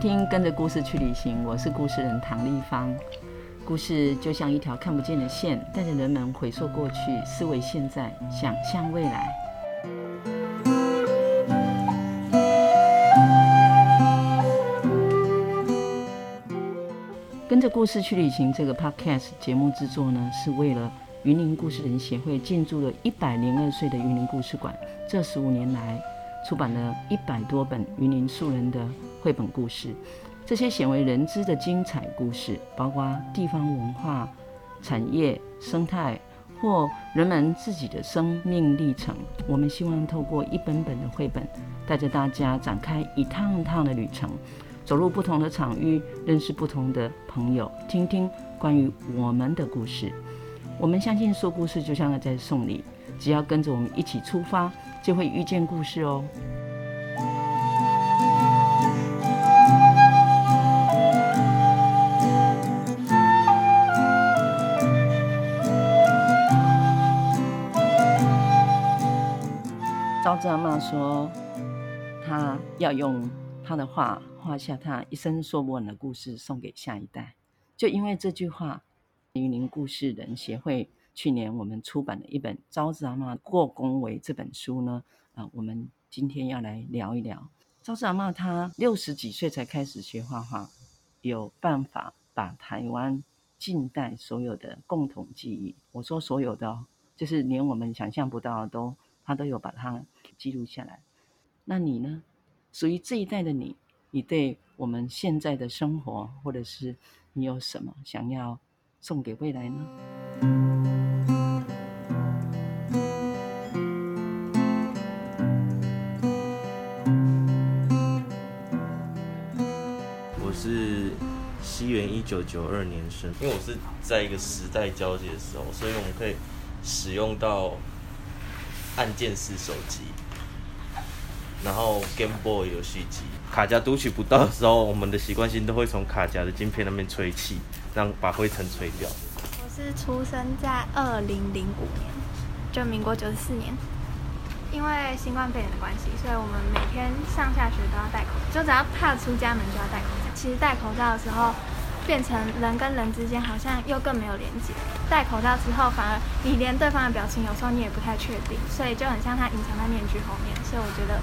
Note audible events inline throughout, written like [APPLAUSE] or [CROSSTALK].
听《跟着故事去旅行》，我是故事人唐丽芳。故事就像一条看不见的线，带着人们回溯过去，思维现在，想象未来。跟着故事去旅行这个 Podcast 节目制作呢，是为了云林故事人协会进驻了一百零二岁的云林故事馆，这十五年来出版了一百多本云林素人的绘本故事，这些鲜为人知的精彩故事，包括地方文化、产业、生态或人们自己的生命历程。我们希望透过一本本的绘本，带着大家展开一趟趟的旅程，走入不同的场域，认识不同的朋友，听听关于我们的故事。我们相信说故事就像在送礼，只要跟着我们一起出发，就会遇见故事哦。招致阿嬷说：“她要用她的画画下她一生说不完的故事，送给下一代。”就因为这句话，云林故事人协会去年我们出版的一本《招致阿嬷过公维》这本书呢，啊，我们今天要来聊一聊。招致阿嬷她六十几岁才开始学画画，有办法把台湾近代所有的共同记忆，我说所有的，就是连我们想象不到的都。他都有把它记录下来。那你呢？属于这一代的你，你对我们现在的生活，或者是你有什么想要送给未来呢？我是西元一九九二年生，因为我是在一个时代交接的时候，所以我们可以使用到。按键式手机，然后 Game Boy 游戏机，卡夹读取不到的时候，我们的习惯性都会从卡夹的晶片那边吹气，让把灰尘吹掉。我是出生在二零零五年，就民国九十四年。因为新冠肺炎的关系，所以我们每天上下学都要戴口罩，就只要踏出家门就要戴口罩。其实戴口罩的时候。变成人跟人之间好像又更没有连接。戴口罩之后，反而你连对方的表情有时候你也不太确定，所以就很像他隐藏在面具后面。所以我觉得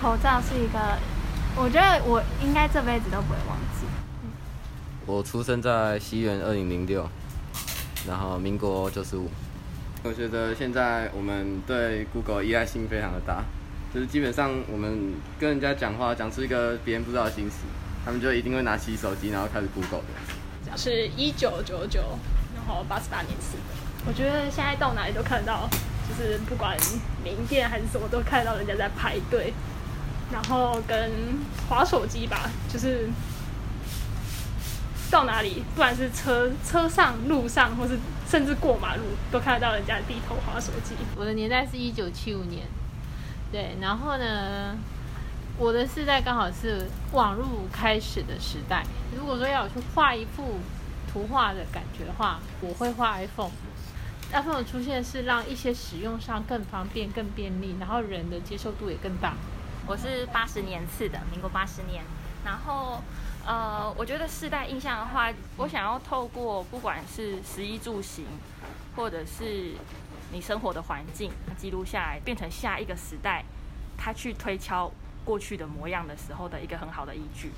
口罩是一个，我觉得我应该这辈子都不会忘记。我出生在西元二零零六，然后民国九十五。我觉得现在我们对 Google 依赖性非常的大，就是基本上我们跟人家讲话，讲出一个别人不知道的心事。他们就一定会拿起手机，然后开始 Google 的。是一九九九，然后八十八年次的。我觉得现在到哪里都看到，就是不管名店还是什么，都看到人家在排队，然后跟滑手机吧，就是到哪里，不管是车车上、路上，或是甚至过马路，都看得到人家低头滑手机。我的年代是一九七五年，对，然后呢？我的世代刚好是网络开始的时代。如果说要我去画一幅图画的感觉的话，我会画 iPhone。iPhone 的出现是让一些使用上更方便、更便利，然后人的接受度也更大。我是八十年次的，民国八十年。然后，呃，我觉得世代印象的话，我想要透过不管是食衣住行，或者是你生活的环境，记录下来，变成下一个时代，他去推敲。过去的模样的时候的一个很好的依据，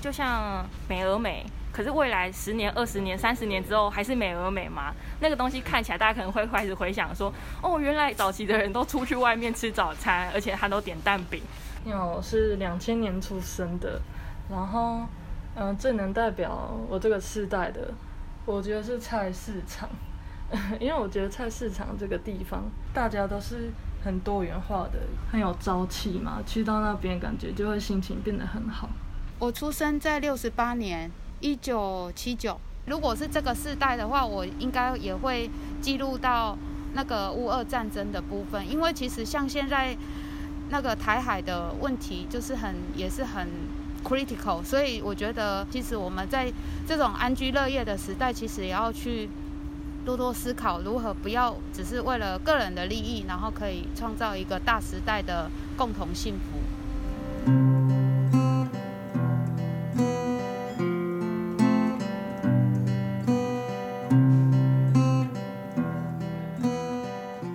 就像美而美，可是未来十年、二十年、三十年之后还是美而美吗？那个东西看起来，大家可能会开始回想说，哦，原来早期的人都出去外面吃早餐，而且他都点蛋饼。我是两千年出生的，然后，嗯、呃，最能代表我这个世代的，我觉得是菜市场，[LAUGHS] 因为我觉得菜市场这个地方，大家都是。很多元化的，很有朝气嘛。去到那边，感觉就会心情变得很好。我出生在六十八年，一九七九。如果是这个世代的话，我应该也会记录到那个乌俄战争的部分，因为其实像现在那个台海的问题，就是很也是很 critical。所以我觉得，其实我们在这种安居乐业的时代，其实也要去。多多思考如何不要只是为了个人的利益，然后可以创造一个大时代的共同幸福。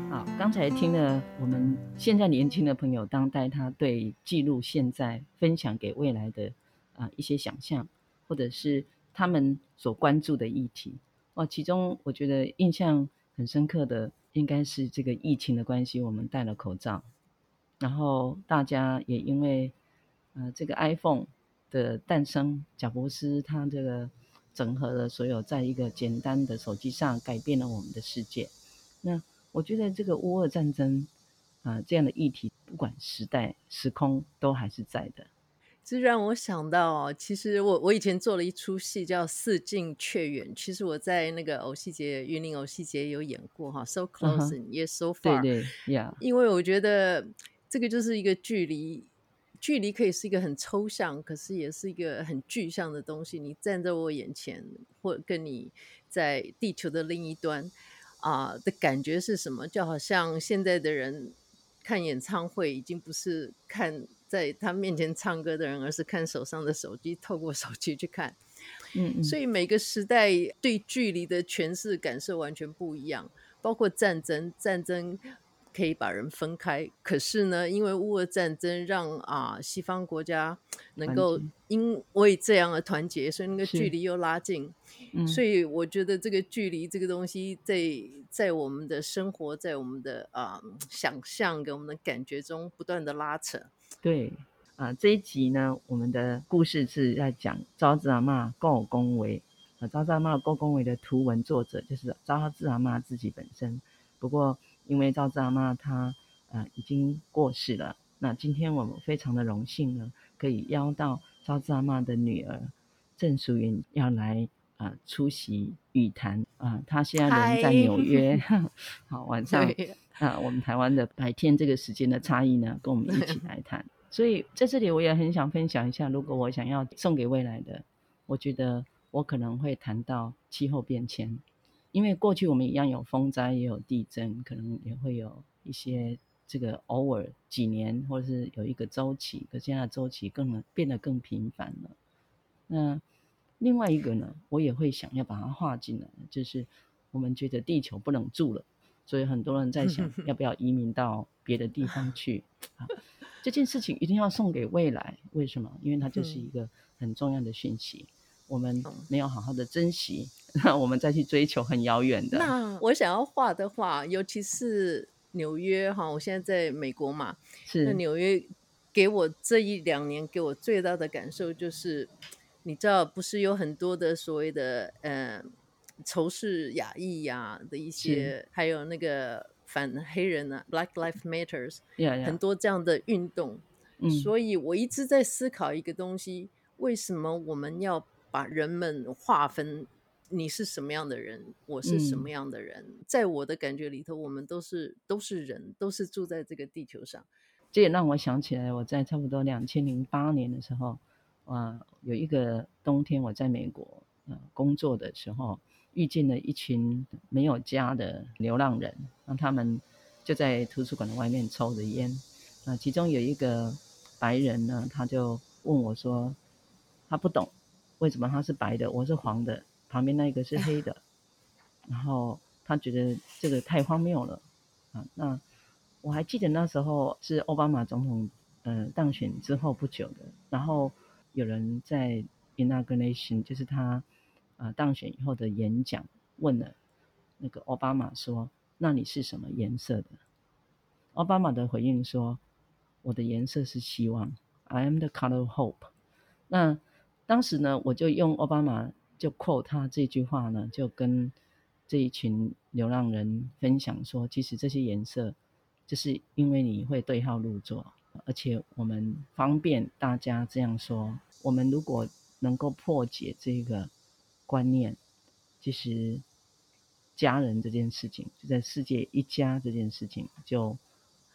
好，刚才听了我们现在年轻的朋友当代他对记录现在、分享给未来的啊、呃、一些想象，或者是他们所关注的议题。哦，其中我觉得印象很深刻的，应该是这个疫情的关系，我们戴了口罩，然后大家也因为呃这个 iPhone 的诞生，贾伯斯他这个整合了所有，在一个简单的手机上改变了我们的世界。那我觉得这个乌俄战争啊、这样的议题，不管时代时空都还是在的。这让我想到，其实我我以前做了一出戏叫《似近却远》，其实我在那个偶戏节云林偶戏节有演过哈，So close yet so far。对对，Yeah。因为我觉得这个就是一个距离，距离可以是一个很抽象，可是也是一个很具象的东西。你站在我眼前，或跟你在地球的另一端啊、呃、的感觉是什么？就好像现在的人看演唱会，已经不是看。在他面前唱歌的人，而是看手上的手机，透过手机去看。嗯，嗯，所以每个时代对距离的诠释感受完全不一样。包括战争，战争可以把人分开，可是呢，因为乌俄战争让啊西方国家能够因为这样而团结，所以那个距离又拉近。嗯，所以我觉得这个距离这个东西在在我们的生活，在我们的啊想象跟我们的感觉中不断的拉扯。对啊，这一集呢，我们的故事是在讲招子阿嬷顾公维。啊，招子阿嬷顾公维的图文作者就是招子阿嬷自己本身。不过，因为招子阿嬷她呃已经过世了，那今天我们非常的荣幸呢，可以邀到招子阿嬷的女儿郑淑云要来啊、呃、出席语谈啊。她现在人在纽约，[LAUGHS] 好晚上。啊，我们台湾的白天这个时间的差异呢，跟我们一起 [LAUGHS] 来谈。所以在这里，我也很想分享一下，如果我想要送给未来的，我觉得我可能会谈到气候变迁，因为过去我们一样有风灾，也有地震，可能也会有一些这个偶尔几年或者是有一个周期，可现在的周期更变得更频繁了。那另外一个呢，我也会想要把它画进来，就是我们觉得地球不能住了。所以很多人在想，[LAUGHS] 要不要移民到别的地方去？啊，这件事情一定要送给未来。为什么？因为它就是一个很重要的讯息。我们没有好好的珍惜，[LAUGHS] 那我们再去追求很遥远的。那我想要画的话，尤其是纽约哈，我现在在美国嘛，是那纽约给我这一两年给我最大的感受就是，你知道，不是有很多的所谓的呃。仇视亚裔呀的一些，还有那个反黑人啊，Black Lives Matters. [LAUGHS] 很多这样的运动。嗯，所以我一直在思考一个东西：为什么我们要把人们划分？你是什么样的人？我是什么样的人？嗯、在我的感觉里头，我们都是都是人，都是住在这个地球上。这也让我想起来，我在差不多两千零八年的时候，啊，有一个冬天我在美国、呃、工作的时候。遇见了一群没有家的流浪人，那他们就在图书馆的外面抽着烟。那其中有一个白人呢，他就问我说：“他不懂为什么他是白的，我是黄的，旁边那一个是黑的。”然后他觉得这个太荒谬了啊！那我还记得那时候是奥巴马总统呃当选之后不久的，然后有人在 inauguration，就是他。啊，当选以后的演讲问了那个奥巴马说：“那你是什么颜色的？”奥巴马的回应说：“我的颜色是希望，I am the color of hope。”那当时呢，我就用奥巴马就 quote 他这句话呢，就跟这一群流浪人分享说：“其实这些颜色，就是因为你会对号入座，而且我们方便大家这样说。我们如果能够破解这个。”观念，其实家人这件事情，就在世界一家这件事情，就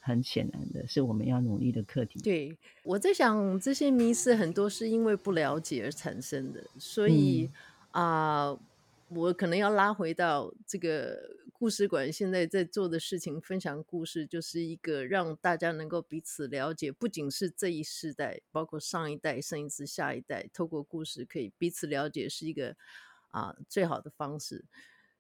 很显然的是我们要努力的课题。对，我在想，这些迷思很多是因为不了解而产生的，所以啊、嗯呃，我可能要拉回到这个故事馆现在在做的事情，分享故事，就是一个让大家能够彼此了解，不仅是这一世代，包括上一代、甚至下一代，透过故事可以彼此了解，是一个。啊，最好的方式。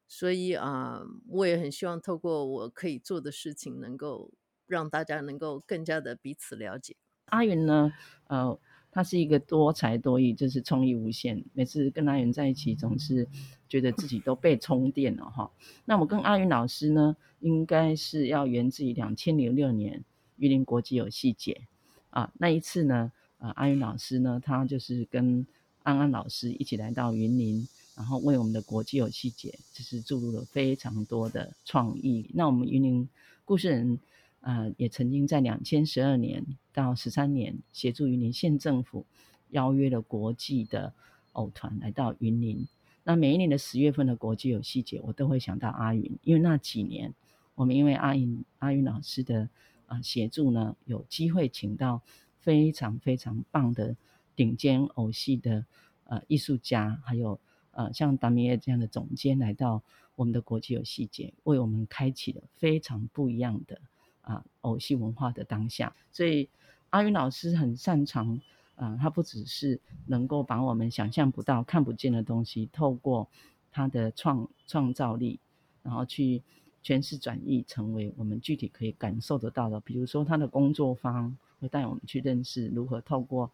所以啊、我也很希望透过我可以做的事情，能够让大家能够更加的彼此了解。阿云呢，呃，他是一个多才多艺，就是创意无限。每次跟阿云在一起，总是觉得自己都被充电了哈。那我跟阿云老师呢，应该是要源自于两千零六年云林国际游戏节啊，那一次呢，啊，阿云老师呢，他就是跟安安老师一起来到云林。然后为我们的国际游戏节，就是注入了非常多的创意。那我们云林故事人，呃，也曾经在两千十二年到十三年，协助云林县政府邀约了国际的偶团来到云林。那每一年的十月份的国际游戏节，我都会想到阿云，因为那几年我们因为阿云阿云老师的啊、协助呢，有机会请到非常非常棒的顶尖偶戏的呃艺术家，还有。呃，像达米耶这样的总监来到我们的国际游戏节，为我们开启了非常不一样的啊、偶戏文化的当下。所以阿云老师很擅长啊、他不只是能够把我们想象不到、看不见的东西，透过他的创创造力，然后去诠释转译，成为我们具体可以感受得到的。比如说，他的工作坊会带我们去认识如何透过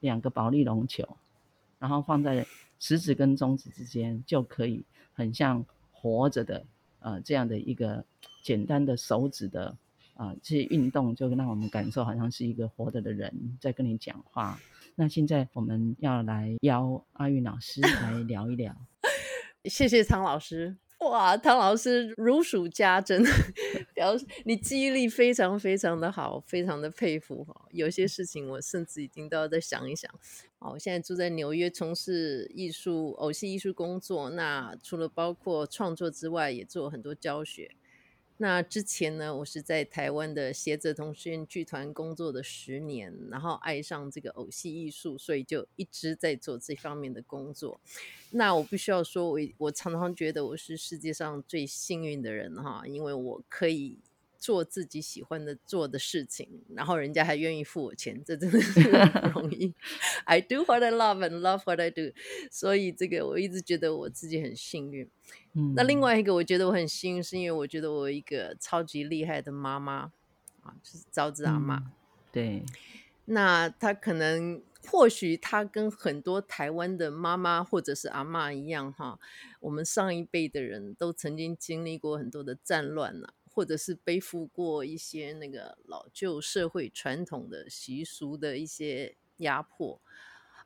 两个保利龙球，然后放在。食指跟中指之间就可以很像活着的，呃，这样的一个简单的手指的啊、呃，这些运动就让我们感受好像是一个活着的人在跟你讲话。那现在我们要来邀阿韵老师 [LAUGHS] 来聊一聊。谢谢汤老师。哇，汤老师如数家珍，[LAUGHS] 表示你记忆力非常非常的好，非常的佩服哈。有些事情我甚至已经都要再想一想。哦，我现在住在纽约，从事艺术偶戏艺术工作。那除了包括创作之外，也做很多教学。那之前呢，我是在台湾的协泽同学剧团工作的十年，然后爱上这个偶戏艺术，所以就一直在做这方面的工作。那我必须要说，我我常常觉得我是世界上最幸运的人哈，因为我可以。做自己喜欢的做的事情，然后人家还愿意付我钱，这真的 [LAUGHS] 是不容易。I do what I love and love what I do，所以这个我一直觉得我自己很幸运。嗯，那另外一个我觉得我很幸运，是因为我觉得我有一个超级厉害的妈妈啊，就是招子阿妈。嗯，对，那她可能或许她跟很多台湾的妈妈或者是阿妈一样哈，我们上一辈的人都曾经经历过很多的战乱呐。或者是背负过一些那个老旧社会传统的习俗的一些压迫，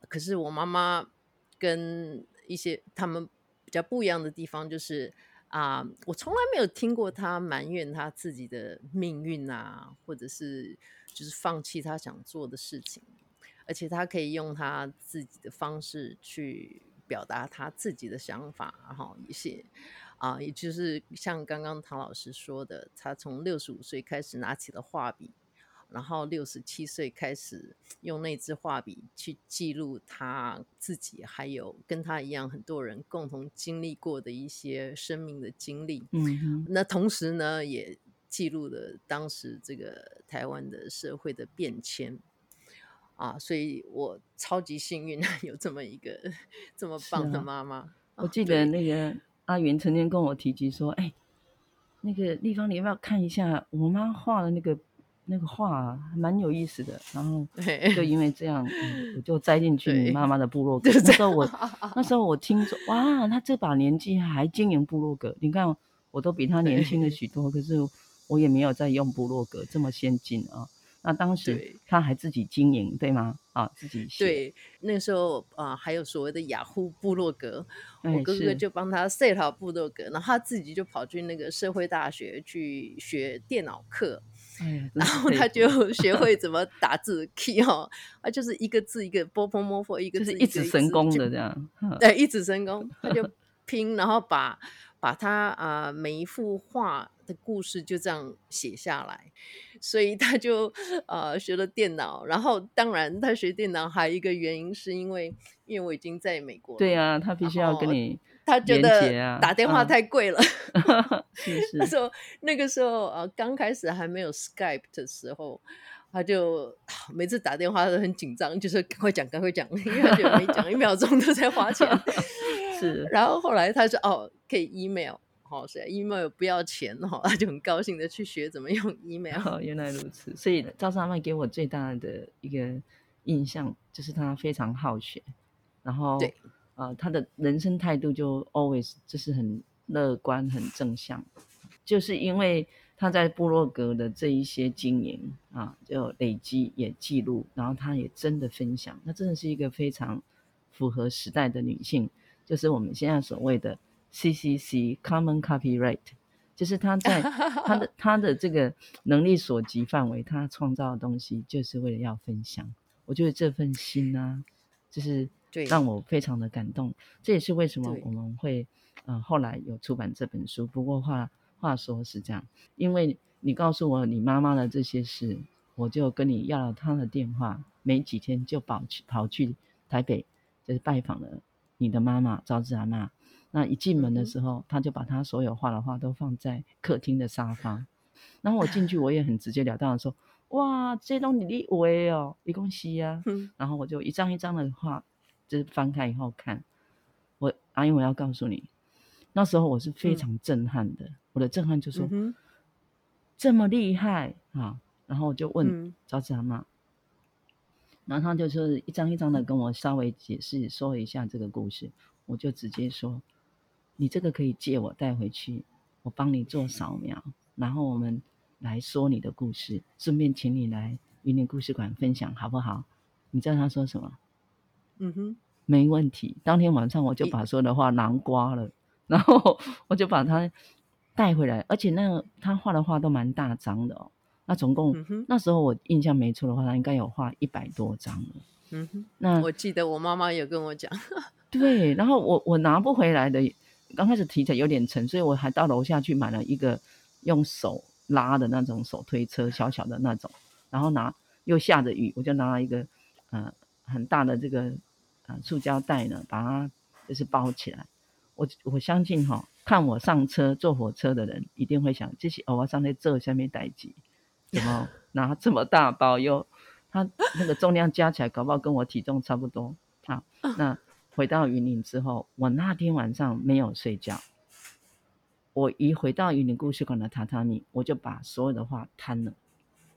可是我妈妈跟一些他们比较不一样的地方就是啊、我从来没有听过她埋怨她自己的命运啊，或者是就是放弃她想做的事情，而且她可以用她自己的方式去表达她自己的想法，然后一些。啊，也就是像刚刚唐老师说的，他从六十五岁开始拿起了画笔，然后六十七岁开始用那支画笔去记录他自己，还有跟他一样很多人共同经历过的一些生命的经历。嗯，那同时呢，也记录了当时这个台湾的社会的变迁。啊，所以我超级幸运 [LAUGHS] 有这么一个 [LAUGHS] 这么棒的妈妈。啊，我记得那个。阿云曾经跟我提及说：“哎、欸，那个地方你要不要看一下我妈画的那个那个画、啊，蛮有意思的。”然后就因为这样，嗯、我就栽进去你妈妈的部落 [LAUGHS] 格。那时候我那时候我听说，哇，他这把年纪还经营部落格，你看我都比他年轻了许多，可是我也没有在用部落格这么先进啊。那当时他还自己经营，对吗？啊，自己写。对，那时候啊、呃，还有所谓的雅虎部落格，我哥哥就帮他 set 好部落格，然后他自己就跑去那个社会大学去学电脑课，哎、然后他就学会怎么 [LAUGHS] 打字 key 哈，啊，就是一个字一个波波摸佛，一个字一指神功的这样，对，一指神功，他就拼，然后把把他啊、呃、每一幅画的故事就这样写下来。所以他就呃学了电脑，然后当然他学电脑还有一个原因是因为因为我已经在美国了，对啊，他必须要跟你、啊、他觉得打电话太贵了，啊、[LAUGHS] 是是。那时候那个时候呃刚开始还没有 Skype 的时候，他就每次打电话都很紧张，就是赶快讲，赶快讲，因为他觉得每讲一秒钟都在花钱。[LAUGHS] 是，[LAUGHS] 然后后来他说：“哦，可以 email，好、哦，是 email 不要钱哦。[LAUGHS] ”他就很高兴的去学怎么用 [LAUGHS] email。哦，原来如此。所以赵氏阿嬷给我最大的一个印象就是他非常好学，然后对啊、呃，他的人生态度就 always 就是很乐观、很正向，就是因为他在部落格的这一些经营啊，就累积也记录，然后他也真的分享，那真的是一个非常符合时代的女性。就是我们现在所谓的 CCC Common Copyright，就是他在 [LAUGHS] 他的他的这个能力所及范围，他创造的东西就是为了要分享。我觉得这份心呢、啊，就是让我非常的感动。这也是为什么我们会呃后来有出版这本书。不过话话说是这样，因为你告诉我你妈妈的这些事，我就跟你要了她的电话，没几天就跑去跑去台北，就是拜访了。你的妈妈赵志阿嬷，那一进门的时候，他、嗯、就把他所有画的画都放在客厅的沙发。然后我进去，我也很直截了当的说：“哇，这东西你为哦，一共西呀。嗯”然后我就一张一张的画，就是翻开以后看。我阿英，我要告诉你，那时候我是非常震撼的。嗯、我的震撼就说：“嗯、这么厉害啊！”然后我就问赵子阿嬷。嗯然后他就是一张一张的跟我稍微解释说一下这个故事，我就直接说：“你这个可以借我带回去，我帮你做扫描，然后我们来说你的故事，顺便请你来云林故事馆分享，好不好？”你知道他说什么？嗯哼，没问题。当天晚上我就把说的话囊瓜了，然后我就把它带回来，而且那个他画的画都蛮大张的哦。那总共、嗯、那时候我印象没错的话，他应该有画一百多张了。嗯哼，那我记得我妈妈有跟我讲，[LAUGHS] 对，然后我我拿不回来的，刚开始提起来有点沉，所以我还到楼下去买了一个用手拉的那种手推车，小小的那种，然后拿又下着雨，我就拿了一个呃很大的这个呃塑胶袋呢，把它就是包起来。我我相信哈、哦，看我上车坐火车的人一定会想，这些偶尔上在这下面待机。怎么拿这么大包？又它那个重量加起来，搞不好跟我体重差不多。好，那回到云林之后，我那天晚上没有睡觉。我一回到云林故事馆的榻榻米，我就把所有的画摊了，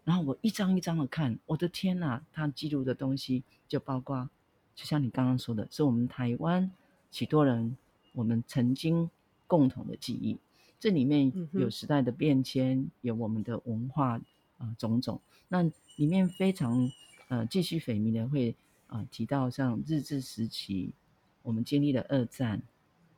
然后我一张一张的看。我的天哪！他记录的东西就包括，就像你刚刚说的，是我们台湾许多人我们曾经共同的记忆。这里面有时代的变迁，有我们的文化。啊，种种，那里面非常呃，继续匪迷的会啊、呃、提到像日治时期，我们经历了二战，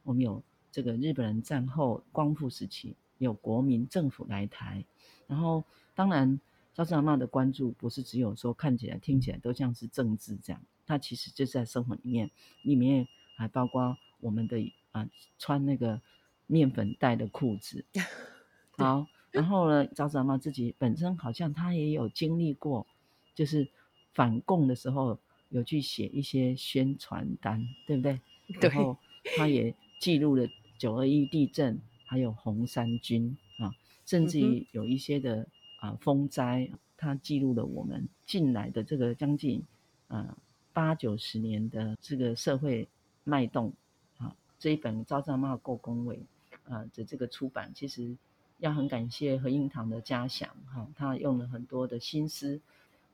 我们有这个日本人战后光复时期，有国民政府来台，然后当然赵氏阿妈的关注不是只有说看起来听起来都像是政治这样，它其实就是在生活里面，里面还包括我们的啊、呃、穿那个面粉袋的裤子，[LAUGHS] 好。然后呢，赵氏阿嬷自己本身好像她也有经历过，就是反共的时候有去写一些宣传单，对不对？然后他也记录了九二一地震，还有红三军啊，甚至于有一些的啊风灾，他记录了我们近来的这个将近啊八九十年的这个社会脉动啊。这一本赵氏阿嬷故宫伟啊的这个出版，其实。要很感谢何应堂的嘉祥哈，他用了很多的心思。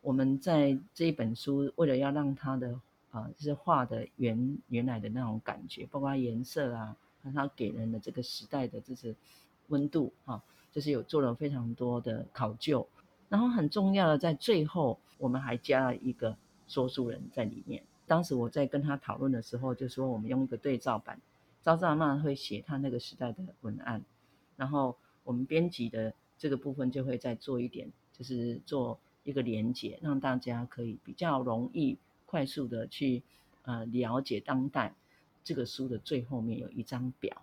我们在这一本书，为了要让他的啊，就是画的原原来的那种感觉，包括颜色啊，和他给人的这个时代的就是温度哈，就是有做了非常多的考究。然后很重要的，在最后我们还加了一个说书人在里面。当时我在跟他讨论的时候，就说我们用一个对照版，赵氏阿嬷会写他那个时代的文案，然后。我们编辑的这个部分就会再做一点，就是做一个连接，让大家可以比较容易、快速的去呃了解当代这个书的最后面有一张表。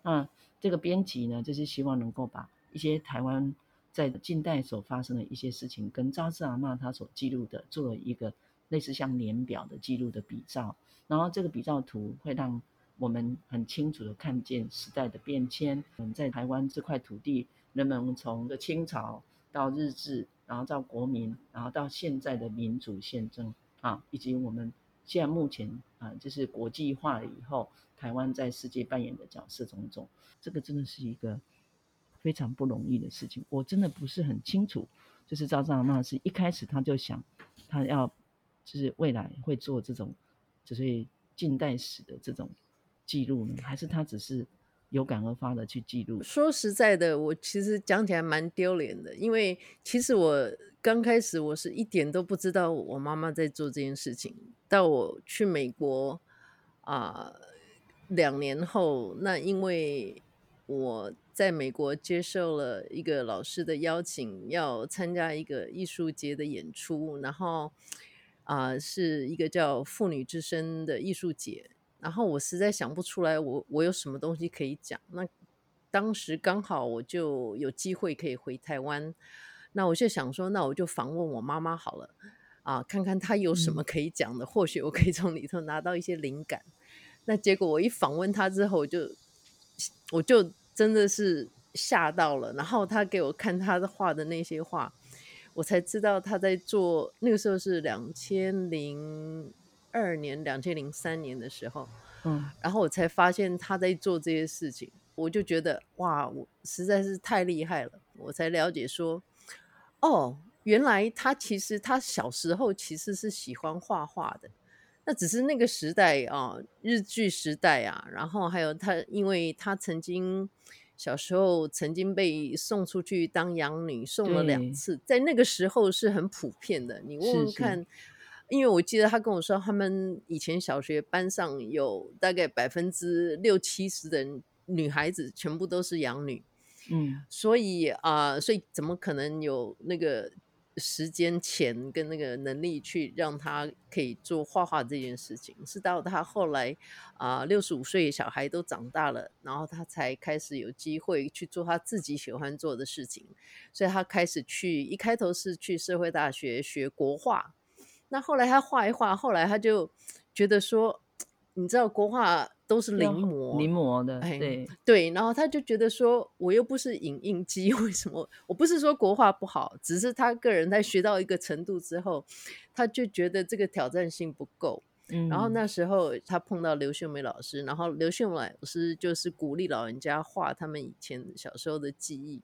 那这个编辑呢，就是希望能够把一些台湾在近代所发生的一些事情，跟赵氏阿嬷他所记录的做了一个类似像年表的记录的比照，然后这个比照图会让。我们很清楚的看见时代的变迁。我们，在台湾这块土地，人们从的清朝到日治，然后到国民，然后到现在的民主宪政啊，以及我们现在目前啊，就是国际化了以后，台湾在世界扮演的角色种种，这个真的是一个非常不容易的事情。我真的不是很清楚，就是赵藏阿嬷是一开始他就想，他要就是未来会做这种，就是近代史的这种记录呢，还是他只是？有感而发的去记录。说实在的，我其实讲起来蛮丢脸的，因为其实我刚开始我是一点都不知道我妈妈在做这件事情。到我去美国啊，两年后，那因为我在美国接受了一个老师的邀请，要参加一个艺术节的演出，然后啊，是一个叫“妇女之声”的艺术节。然后我实在想不出来我，我我有什么东西可以讲。那当时刚好我就有机会可以回台湾，那我就想说，那我就访问我妈妈好了，啊，看看她有什么可以讲的，嗯、或许我可以从里头拿到一些灵感。那结果我一访问她之后，我就我就真的是吓到了。然后她给我看她的画的那些画，我才知道她在做。那个时候是两千零。二年两千零三年的时候，嗯，然后我才发现他在做这些事情，我就觉得哇，我实在是太厉害了。我才了解说，哦，原来他其实他小时候其实是喜欢画画的，那只是那个时代啊，日剧时代啊，然后还有他，因为他曾经小时候曾经被送出去当养女，送了两次，在那个时候是很普遍的。你问问看。是是因为我记得他跟我说，他们以前小学班上有大概百分之六七十的女孩子全部都是养女，嗯，所以啊、呃，所以怎么可能有那个时间、钱跟那个能力去让他可以做画画这件事情？是到他后来啊，六十五岁小孩都长大了，然后他才开始有机会去做他自己喜欢做的事情，所以他开始去，一开头是去社会大学学国画。那后来他画一画，后来他就觉得说，你知道国画都是临摹，临摹的，对、哎、对。然后他就觉得说，我又不是影印机，[LAUGHS] 为什么？我不是说国画不好，只是他个人在学到一个程度之后，他就觉得这个挑战性不够。嗯，然后那时候他碰到刘秀梅老师，然后刘秀梅老师就是鼓励老人家画他们以前小时候的记忆。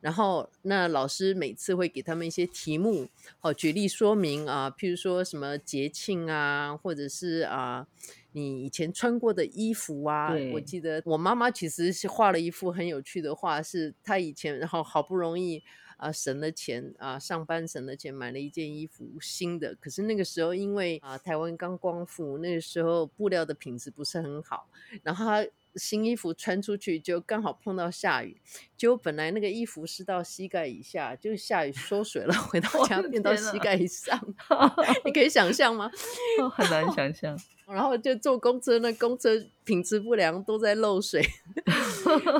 然后，那老师每次会给他们一些题目，好举例说明啊，譬如说什么节庆啊，或者是啊，你以前穿过的衣服啊。我记得我妈妈其实是画了一幅很有趣的画，是她以前然后好不容易啊省了钱啊，上班省了钱买了一件衣服新的，可是那个时候因为啊台湾刚光复，那个时候布料的品质不是很好，然后她。新衣服穿出去就刚好碰到下雨，结果本来那个衣服是到膝盖以下，就下雨缩水了，[LAUGHS] 回到家变到膝盖以上，[LAUGHS] 你可以想象吗？很难想象。[LAUGHS] 然后就坐公车，那公车品质不良，都在漏水。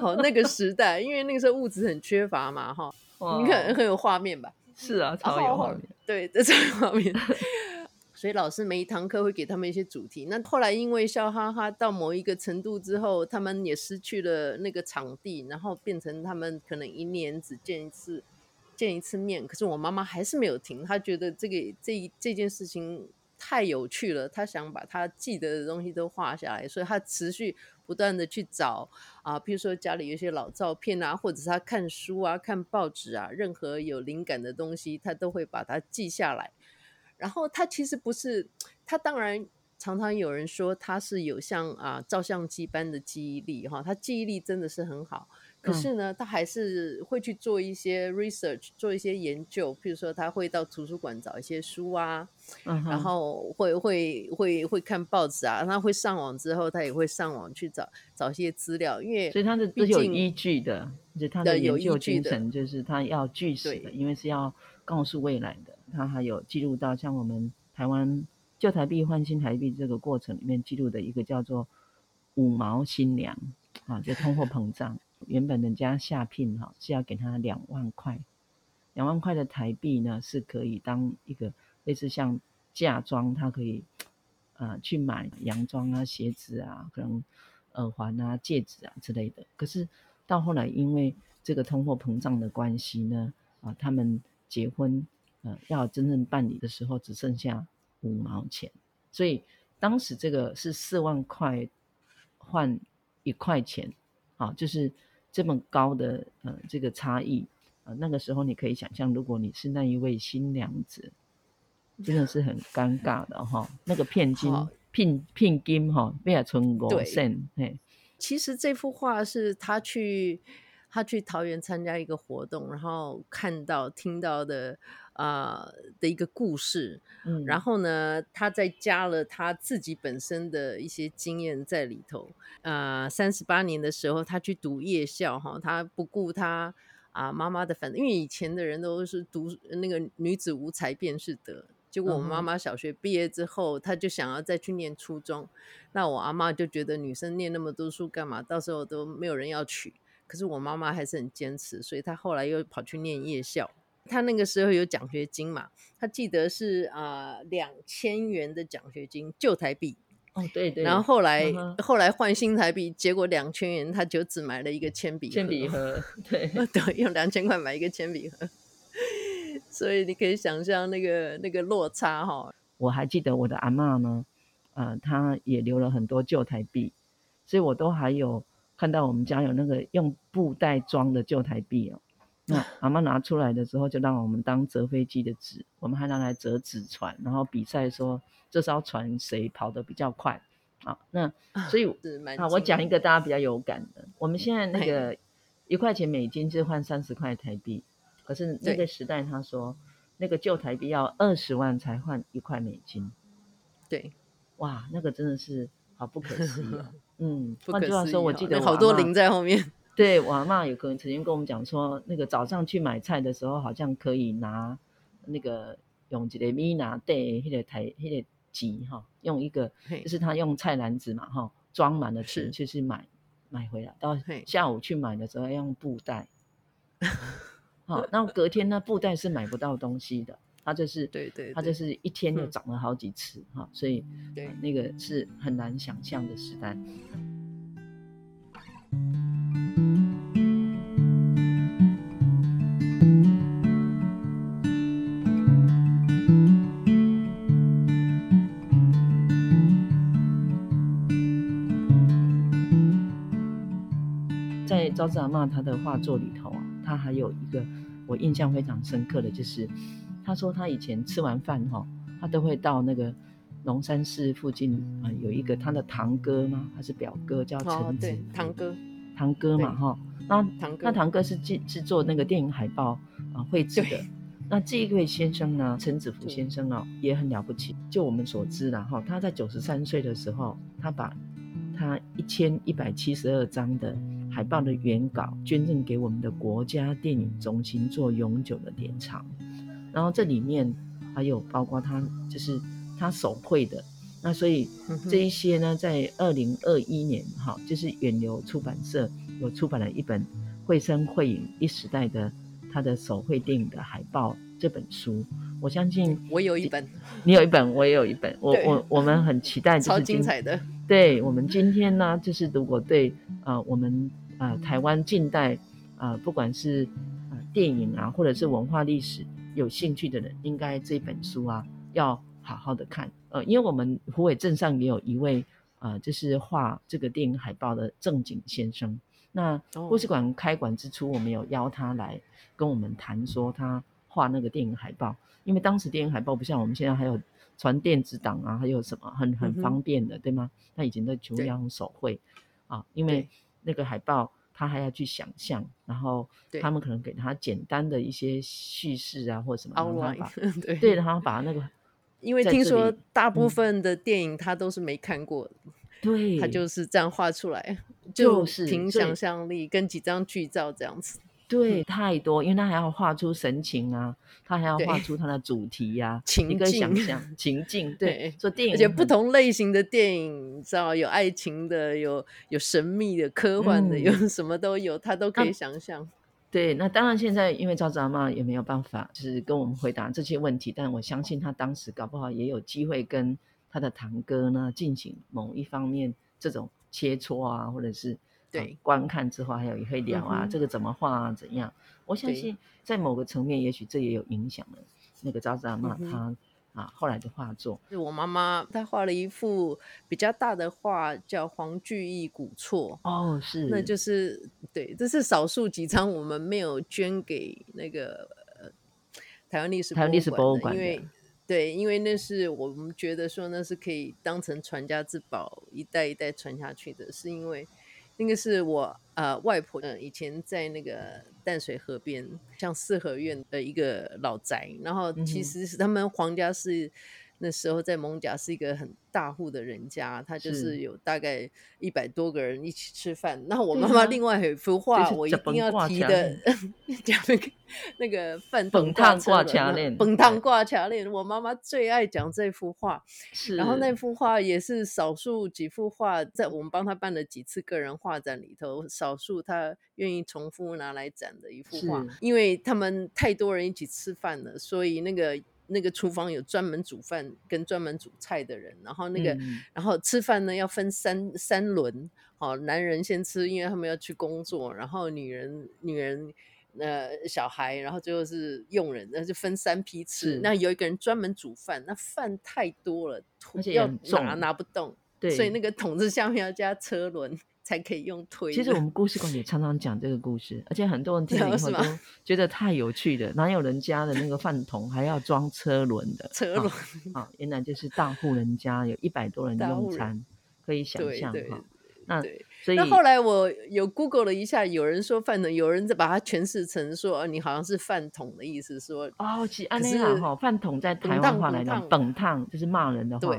好，那个时代，因为那个时候物质很缺乏嘛，哈，你看很有画面吧？是啊，超有画面。对，这超有画面。所以老师每一堂课会给他们一些主题。那后来因为笑哈哈到某一个程度之后，他们也失去了那个场地，然后变成他们可能一年只见一次，见一次面。可是我妈妈还是没有停，她觉得这个这这件事情太有趣了，她想把她记得的东西都画下来，所以她持续不断的去找啊，比如说家里有些老照片啊，或者是她看书啊、看报纸啊，任何有灵感的东西，她都会把它记下来。然后他其实不是，他当然常常有人说他是有像啊照相机般的记忆力哈，他记忆力真的是很好。可是呢，他还是会去做一些 research，做一些研究。譬如说，他会到图书馆找一些书啊，嗯、然后会会会会看报纸啊。他会上网之后，他也会上网去找找一些资料，因为所以他是有依据的，就他的研究精神就是他要据实的，因为是要告诉未来的。他还有记录到像我们台湾旧台币换新台币这个过程里面记录的一个叫做五毛新娘啊，就通货膨胀。原本人家下聘哈是要给他两万块，两万块的台币呢是可以当一个类似像嫁妆，他可以呃去买洋装啊、鞋子啊、可能耳环啊、戒指啊之类的。可是到后来因为这个通货膨胀的关系呢啊，他们结婚，呃，要真正办理的时候只剩下五毛钱，所以当时这个是四万块换一块钱，啊，就是这么高的呃这个差异，呃，那个时候你可以想象，如果你是那一位新娘子，真的是很尴尬的哈，那个聘金聘聘金哈，不要存五线，嘿。其实这幅画是他去他去桃园参加一个活动，然后看到听到的啊、呃、的一个故事，嗯，然后呢，他再加了他自己本身的一些经验在里头。啊、呃，三十八年的时候，他去读夜校哈，他不顾他啊妈妈的反对，因为以前的人都是读那个女子无才便是德。结果我妈妈小学毕业之后，她就想要再去念初中。那我阿妈就觉得女生念那么多书干嘛？到时候都没有人要娶。可是我妈妈还是很坚持，所以她后来又跑去念夜校。她那个时候有奖学金嘛？她记得是啊两千元的奖学金，旧台币。哦，对对。然后后来、嗯、后来换新台币，结果两千元，她就只买了一个铅笔铅笔盒。对 [LAUGHS] 对，用两千块买一个铅笔盒。[LAUGHS] 所以你可以想象那个那个落差哈。我还记得我的阿嬷呢，呃，她也留了很多旧台币，所以我都还有看到我们家有那个用布袋装的旧台币哦。那 [LAUGHS] 阿妈拿出来的时候，就让我们当折飞机的纸，我们还拿来折纸船，然后比赛说这艘船谁跑得比较快啊。那所以啊，我讲一个大家比较有感的，我们现在那个一块钱美金就换三十块台币。可是那个时代，他说那个旧台币要二十万才换一块美金。对，哇，那个真的是好不可思议啊！[LAUGHS] 嗯，换句话说，我记得我好多零在后面。[LAUGHS] 对，我阿嬷有个人曾经跟我们讲说，那个早上去买菜的时候，好像可以拿那个用一个米拿袋，那个台那个机哈，用一个就是他用菜篮子嘛哈，装满了钱就是买买回来，到下午去买的时候要用布袋。[LAUGHS] 好，那隔天呢？布袋是买不到东西的，它就是对对，它就是一天就涨了好几次哈，所以对那个是很难想象的时代。在招子阿嬷她的画作里头啊，她还有一个。我印象非常深刻的就是，他说他以前吃完饭哈，他都会到那个龙山寺附近啊、呃，有一个他的堂哥吗？还是表哥叫陈子？对，堂哥，堂哥嘛哈。那堂哥，那堂哥是制制作那个电影海报啊，绘制的。那这一位先生呢，陈子福先生哦，也很了不起。就我们所知啦哈，他在九十三岁的时候，他把他一千一百七十二张的。海报的原稿捐赠给我们的国家电影中心做永久的典藏，然后这里面还有包括他就是他手绘的，那所以这一些呢，在二零二一年哈，就是远流出版社有出版了一本《绘声绘影一时代》的他的手绘电影的海报这本书，我相信我有一本，你有一本，我也有一本，我我我们很期待，[LAUGHS] 超精彩的。对，我们今天呢，就是如果对啊、呃、我们啊、呃、台湾近代啊、呃、不管是啊、呃、电影啊或者是文化历史有兴趣的人，应该这本书啊要好好的看。呃，因为我们虎尾镇上也有一位啊、呃，就是画这个电影海报的正经先生。那故事馆开馆之初，我们有邀他来跟我们谈说他画那个电影海报，因为当时电影海报不像我们现在还有。传电子档啊，还有什么很很方便的，嗯、对吗？他以前都全部要用手绘啊，因为那个海报他还要去想象，然后他们可能给他简单的一些叙事啊，或者什么，然后 [LAUGHS] 对。对，然后把那个，[LAUGHS] 因为听说大部分的电影他都是没看过的，对、嗯，他就是这样画出来，就是凭想象力跟几张剧照这样子。对，太多，因为他还要画出神情啊，他还要画出他的主题呀、[LAUGHS] 啊，情境，想象情境。对，做电影，而且不同类型的电影，你知道有爱情的，有有神秘的、科幻的，嗯、有什么都有，他都可以想象。对，那当然现在因为赵子阿妈也没有办法，就是跟我们回答这些问题，但我相信他当时搞不好也有机会跟他的堂哥呢进行某一方面这种切磋啊，或者是对、呃、观看之后，还有也会聊啊，嗯、这个怎么画啊，怎样？我相信在某个层面，也许这也有影响了那个扎子阿嬷她。嗯啊，后来的画作是我妈妈，她画了一幅比较大的画，叫《黄巨义古厝》。哦，是，那就是对，这是少数几张我们没有捐给那个呃台湾历史台湾历史博物馆，因为对，因为那是我们觉得说那是可以当成传家之宝，一代一代传下去的，是因为。那个是我呃外婆呃以前在那个淡水河边像四合院的一个老宅，然后其实是他们皇家是那时候在艋舺是一个很大户的人家，他就是有大概一百多个人一起吃饭。那我妈妈另外有一幅画，我一定要提的，[LAUGHS] 讲那个那个饭桶挂挂桥链，饭桶挂墙链。我妈妈最爱讲这幅画，是。然后那幅画也是少数几幅画，在我们帮他办了几次个人画展里头，少数他愿意重复拿来展的一幅画，因为他们太多人一起吃饭了，所以那个。那个厨房有专门煮饭跟专门煮菜的人，然后那个，嗯、然后吃饭呢要分三三轮，好，男人先吃，因为他们要去工作，然后女人、女人，呃，小孩，然后最后是佣人，那就分三批吃。那有一个人专门煮饭，那饭太多了，要拿拿不动，对，所以那个桶子下面要加车轮。才可以用推。其实我们故事馆也常常讲这个故事，而且很多人听了以后都觉得太有趣了。哪有人家的那个饭桶还要装车轮的？[LAUGHS] 车轮啊，原来就是大户人家有一百多人用餐，可以想象哈。那所以那后来我有 Google 了一下，有人说饭桶，有人在把它诠释成说，你好像是饭桶的意思，说哦，其实安内亚哈，饭桶在台湾话来讲，本烫就是骂人的话。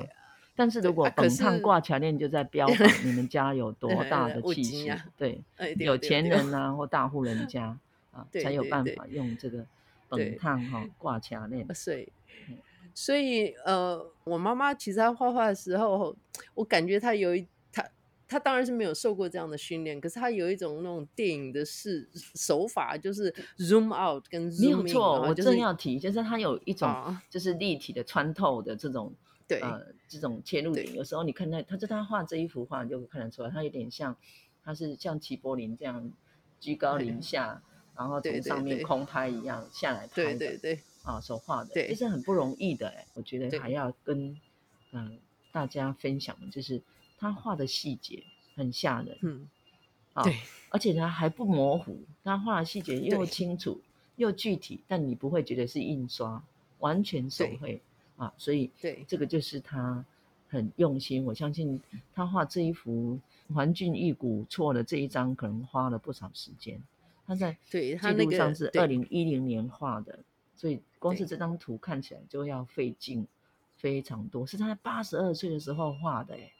但是如果本烫挂墙链，就在 [LAUGHS] 标榜你们家有多大的气势，对，有钱人呐或大户人家 [LAUGHS] 啊，才有办法用这个本烫哈挂墙链。所以，所以呃，我妈妈其实她画画的时候，我感觉她有一她她当然是没有受过这样的训练，可是她有一种那种电影的是手法，就是 zoom out 跟 zoom in，没有错，我正要提，就是她有一种就是立体的穿透的这种。对，呃，这种切入点，有时候你看他，他就他画这一幅画，你就看得出来，他有点像，他是像齐柏林这样居高临 [LAUGHS] 下，然后从上面空拍一样下来拍的，对对对，啊，所画的，这是很不容易的，哎，我觉得还要跟嗯、呃、大家分享的就是他画的细节很吓人，嗯，啊，对，而且他还不模糊，他画的细节又清楚又具体，但你不会觉得是印刷，完全手绘。啊，所以对这个就是他很用心。我相信他画这一幅《环境一古错》的这一张，可能花了不少时间。他在对他记录上是二零一零年画的，所以光是这张图看起来就要费劲非常多。是他在八十二岁的时候画的，哎。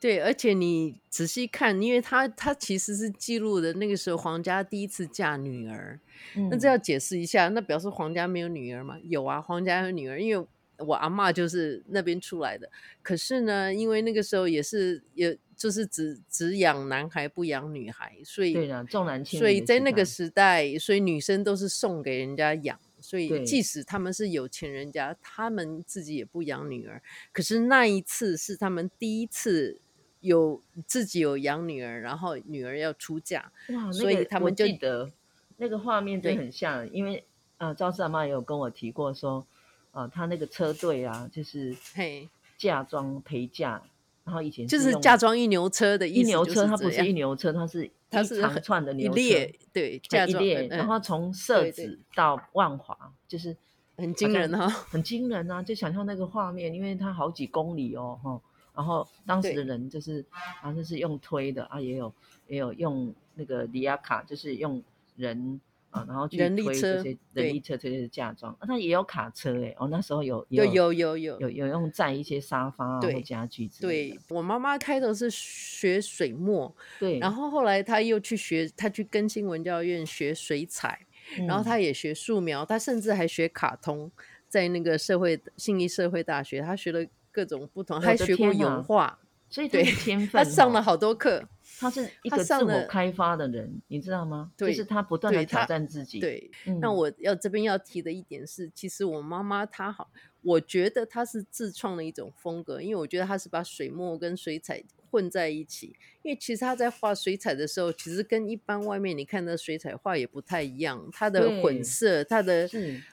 对，而且你仔细看，因为他他其实是记录的那个时候皇家第一次嫁女儿，嗯、那这要解释一下，那表示皇家没有女儿吗？有啊，皇家有女儿，因为我阿嬷就是那边出来的。可是呢，因为那个时候也是也就是只只养男孩不养女孩，所以对的，重男轻女。所以在那个时代，所以女生都是送给人家养。所以即使他们是有钱人家，他们自己也不养女儿。可是那一次是他们第一次。有自己有养女儿，然后女儿要出嫁，哇，那个、所以他们就记得那个画面真的很像，因为啊，赵四阿妈也有跟我提过说，啊，他那个车队啊，就是嘿嫁妆陪嫁，然后以前就是嫁妆一牛车的，一牛车它不是一牛车，它是 [LAUGHS] 它是一长串的牛列对嫁妆一列，然后从社子到万华，就是很惊人哈，很惊人啊，就想象那个画面，因为它好几公里哦，哈。然后当时的人就是，好像是用推的啊，也有也有用那个里亚卡，就是用人啊，然后去推这些人力车推这些嫁妆。啊，他也有卡车哎，哦，那时候有有有有有有有用载一些沙发或家具之类的。对，我妈妈开头是学水墨，对，然后后来她又去学，她去更新文教院学水彩，然后她也学素描，她甚至还学卡通，在那个社会信义社会大学，她学了。各种不同，还学过油画，所以对天 [LAUGHS] 分，他上了好多课。他是一个自我开发的人，你知道吗？对，就是他不断的挑战自己。对，那我要这边要提的一点是，其实我妈妈她好，我觉得她是自创的一种风格，因为我觉得她是把水墨跟水彩混在一起。因为其实他在画水彩的时候，其实跟一般外面你看的水彩画也不太一样，它的混色、它的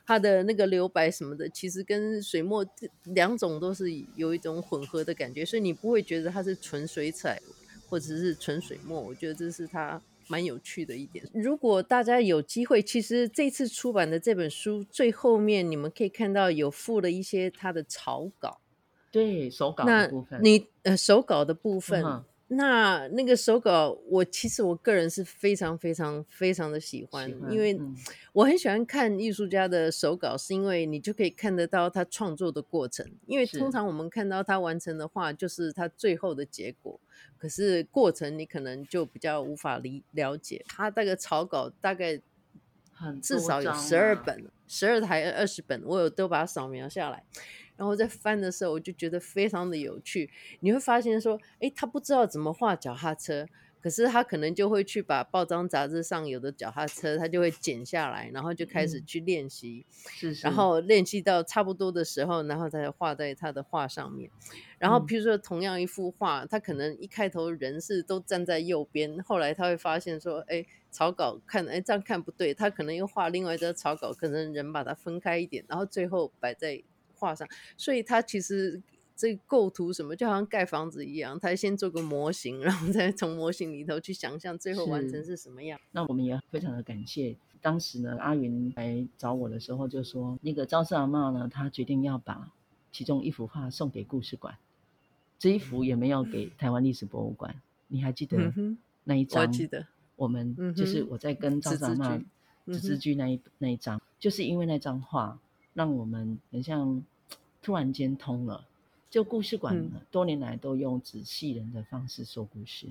它的那个留白什么的，其实跟水墨两种都是有一种混合的感觉，所以你不会觉得它是纯水彩或者是纯水墨。我觉得这是它。蛮有趣的一点，如果大家有机会，其实这次出版的这本书最后面你们可以看到有附了一些他的草稿，对，手稿的部分。你呃手稿的部分。嗯那那个手稿，我其实我个人是非常非常非常的喜欢，喜欢因为 [SNIFFS] 我很喜欢看艺术家的手稿，是因为你就可以看得到他创作的过程。因为通常我们看到他完成的画，就是他最后的结果，可是过程你可能就比较无法理了解。他那个草稿大概至少有十二本，十二台二十本，我有都把它扫描下来。然后在翻的时候，我就觉得非常的有趣。你会发现说，诶，他不知道怎么画脚踏车，可是他可能就会去把报章杂志上有的脚踏车，他就会剪下来，然后就开始去练习。嗯、是是。然后练习到差不多的时候，然后再画在他的画上面。然后，譬如说，同样一幅画，他可能一开头人是都站在右边，后来他会发现说，哎，草稿看，哎，这样看不对，他可能又画另外一张草稿，可能人把它分开一点，然后最后摆在。画上，所以他其实这个构图什么，就好像盖房子一样，他先做个模型，然后再从模型里头去想象最后完成是什么样。那我们也非常的感谢，当时呢，阿云来找我的时候就说，那个招式阿嬷呢，他决定要把其中一幅画送给故事馆，这一幅也没有给台湾历史博物馆。嗯、你还记得那一张？我记得，我们就是我在跟招式阿嬷纸字居那一那一张，就是因为那张画。让我们很像突然间通了，就故事馆呢，多年来都用纸戏人的方式说故事。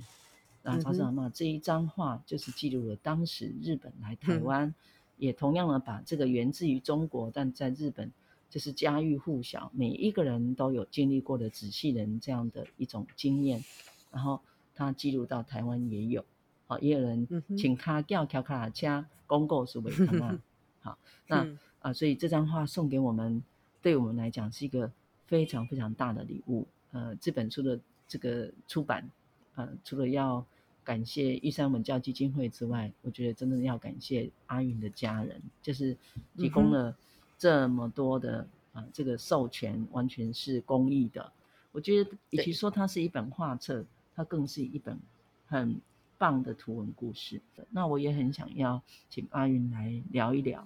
那招式阿嬷这一张画就是记录了当时日本来台湾，嗯、也同样的把这个源自于中国，但在日本就是家喻户晓，每一个人都有经历过的纸戏人这样的一种经验，然后他记录到台湾也有，好，也有人请他叫乔卡拉加公告是为他们，好，那。嗯啊，所以这张画送给我们，对我们来讲是一个非常非常大的礼物。呃，这本书的这个出版，呃，除了要感谢玉山文教基金会之外，我觉得真的要感谢阿云的家人，就是提供了这么多的啊、呃，这个授权完全是公益的。我觉得与其说它是一本画册，它更是一本很棒的图文故事。那我也很想要请阿云来聊一聊。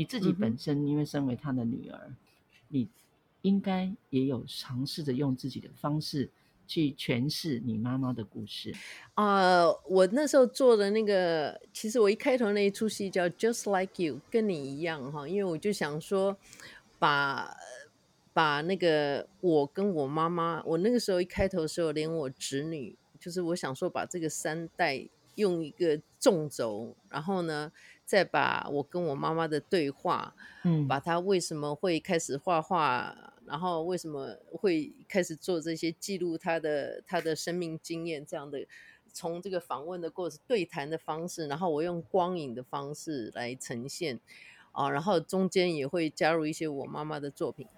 你自己本身，因为身为他的女儿，嗯、你应该也有尝试着用自己的方式去诠释你妈妈的故事。啊、呃，我那时候做的那个，其实我一开头那一出戏叫《Just Like You》，跟你一样哈，因为我就想说，把把那个我跟我妈妈，我那个时候一开头的时候，连我侄女，就是我想说把这个三代用一个纵轴，然后呢。再把我跟我妈妈的对话，嗯，把她为什么会开始画画，然后为什么会开始做这些记录她的她的生命经验这样的，从这个访问的过程、对谈的方式，然后我用光影的方式来呈现，啊，然后中间也会加入一些我妈妈的作品。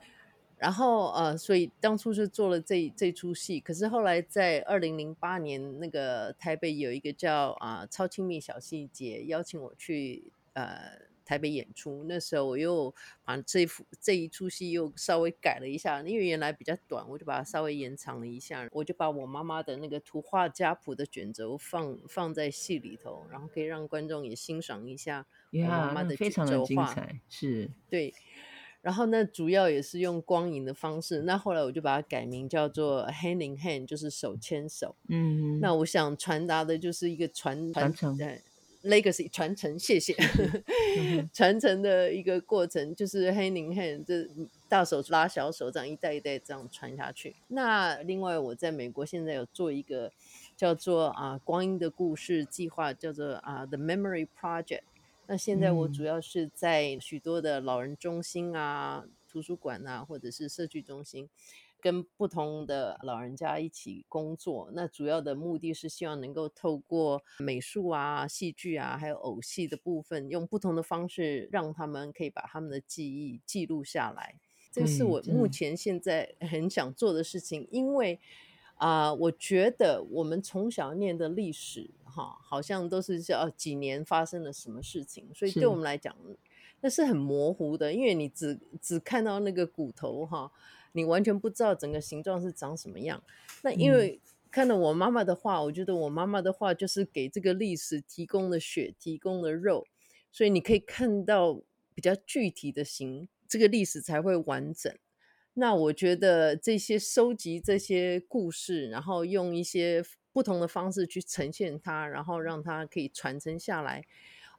然后呃，所以当初是做了这这出戏，可是后来在二零零八年那个台北有一个叫啊、呃、超亲密小细节，邀请我去呃台北演出。那时候我又把这一幅这一出戏又稍微改了一下，因为原来比较短，我就把它稍微延长了一下。我就把我妈妈的那个图画家谱的卷轴放放在戏里头，然后可以让观众也欣赏一下我妈妈的卷轴画，非常的精彩，是对。然后那，主要也是用光影的方式。那后来我就把它改名叫做 “hand in hand”，就是手牵手。嗯，那我想传达的就是一个传传承对 legacy 传承，谢谢 [LAUGHS] [LAUGHS] 传承的一个过程，就是 “hand in hand”，这大手拉小手，这样一代一代这样传下去。那另外我在美国现在有做一个叫做啊光阴的故事计划，叫做啊 The Memory Project。那现在我主要是在许多的老人中心啊、图书馆啊，或者是社区中心，跟不同的老人家一起工作。那主要的目的是希望能够透过美术啊、戏剧啊，还有偶戏的部分，用不同的方式让他们可以把他们的记忆记录下来。这个是我目前现在很想做的事情，因为。啊、呃，我觉得我们从小念的历史，哈，好像都是叫几年发生了什么事情，所以对我们来讲，那是很模糊的，因为你只只看到那个骨头，哈，你完全不知道整个形状是长什么样。那因为看了我妈妈的话，我觉得我妈妈的话就是给这个历史提供了血，提供了肉，所以你可以看到比较具体的形，这个历史才会完整。那我觉得这些收集这些故事，然后用一些不同的方式去呈现它，然后让它可以传承下来，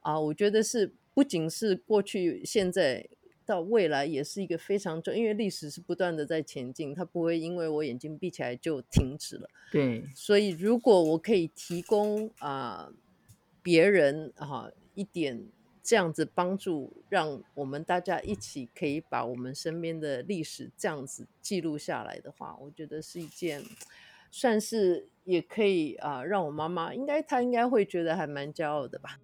啊，我觉得是不仅是过去、现在到未来，也是一个非常重，因为历史是不断的在前进，它不会因为我眼睛闭起来就停止了。对，所以如果我可以提供啊别人、啊、一点。这样子帮助，让我们大家一起可以把我们身边的历史这样子记录下来的话，我觉得是一件，算是也可以啊、呃，让我妈妈应该她应该会觉得还蛮骄傲的吧。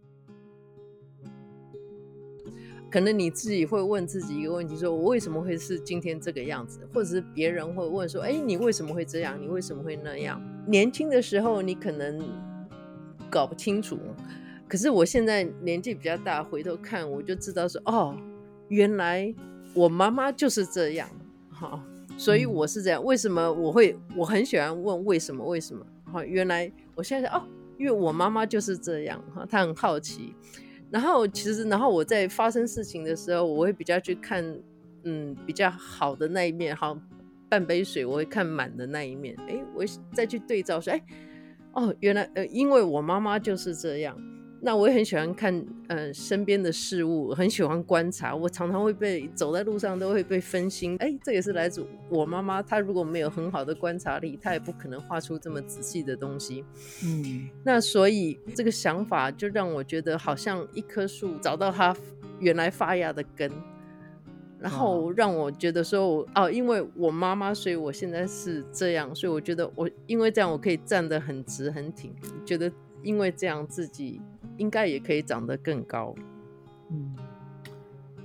可能你自己会问自己一个问题：说我为什么会是今天这个样子？或者是别人会问说：哎，你为什么会这样？你为什么会那样？年轻的时候你可能搞不清楚。可是我现在年纪比较大，回头看我就知道说，哦，原来我妈妈就是这样，哈，所以我是这样。为什么我会我很喜欢问为什么？为什么？哈，原来我现在哦，因为我妈妈就是这样，哈，她很好奇。然后其实，然后我在发生事情的时候，我会比较去看，嗯，比较好的那一面，好，半杯水我会看满的那一面，哎，我再去对照说，哎，哦，原来呃，因为我妈妈就是这样。那我也很喜欢看，呃，身边的事物，很喜欢观察。我常常会被走在路上都会被分心，哎，这也是来自我妈妈。她如果没有很好的观察力，她也不可能画出这么仔细的东西。嗯，那所以这个想法就让我觉得好像一棵树找到它原来发芽的根，然后让我觉得说，哦，因为我妈妈，所以我现在是这样，所以我觉得我因为这样我可以站得很直很挺，觉得因为这样自己。应该也可以长得更高。嗯，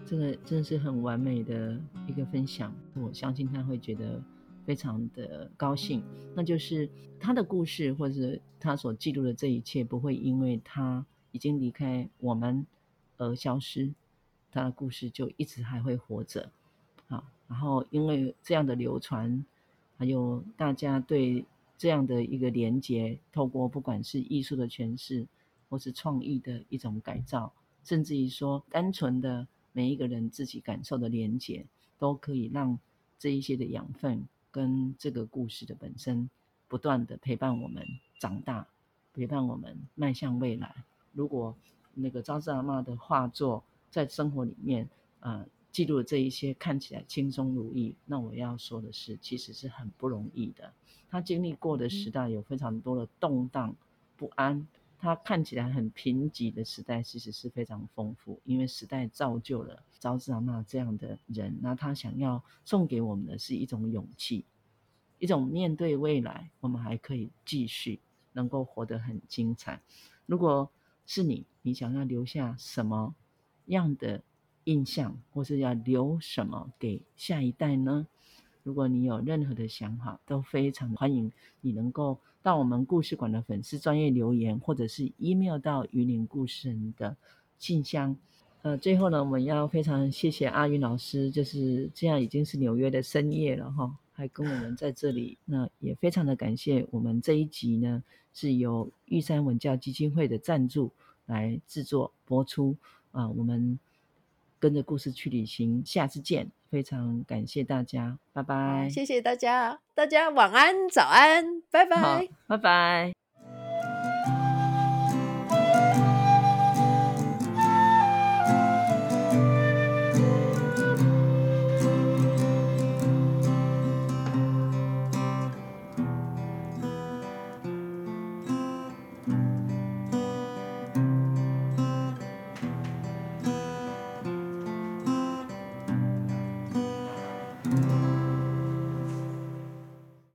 这个真是很完美的一个分享，我相信他会觉得非常的高兴。那就是他的故事，或者他所记录的这一切，不会因为他已经离开我们而消失，他的故事就一直还会活着。好，然后因为这样的流传，还有大家对这样的一个连接，透过不管是艺术的诠释。或是创意的一种改造，甚至于说单纯的每一个人自己感受的连接，都可以让这一些的养分跟这个故事的本身不断的陪伴我们长大，陪伴我们迈向未来。如果那个招致阿妈的画作在生活里面，呃，记录这一些看起来轻松如意，那我要说的是，其实是很不容易的。他经历过的时代有非常多的动荡不安。他看起来很贫瘠的时代，其实是非常丰富，因为时代造就了招致阿娜这样的人。那他想要送给我们的是一种勇气，一种面对未来，我们还可以继续能够活得很精彩。如果是你，你想要留下什么样的印象，或是要留什么给下一代呢？如果你有任何的想法，都非常欢迎你能够到我们故事馆的粉丝专业留言，或者是 email 到云林故事人的信箱。呃，最后呢，我们要非常谢谢阿云老师，就是这样已经是纽约的深夜了哈，还跟我们在这里。那也非常的感谢我们这一集呢，是由玉山文教基金会的赞助来制作播出啊，我们。跟着故事去旅行，下次见！非常感谢大家，拜拜！谢谢大家，大家晚安、早安，拜拜，拜拜。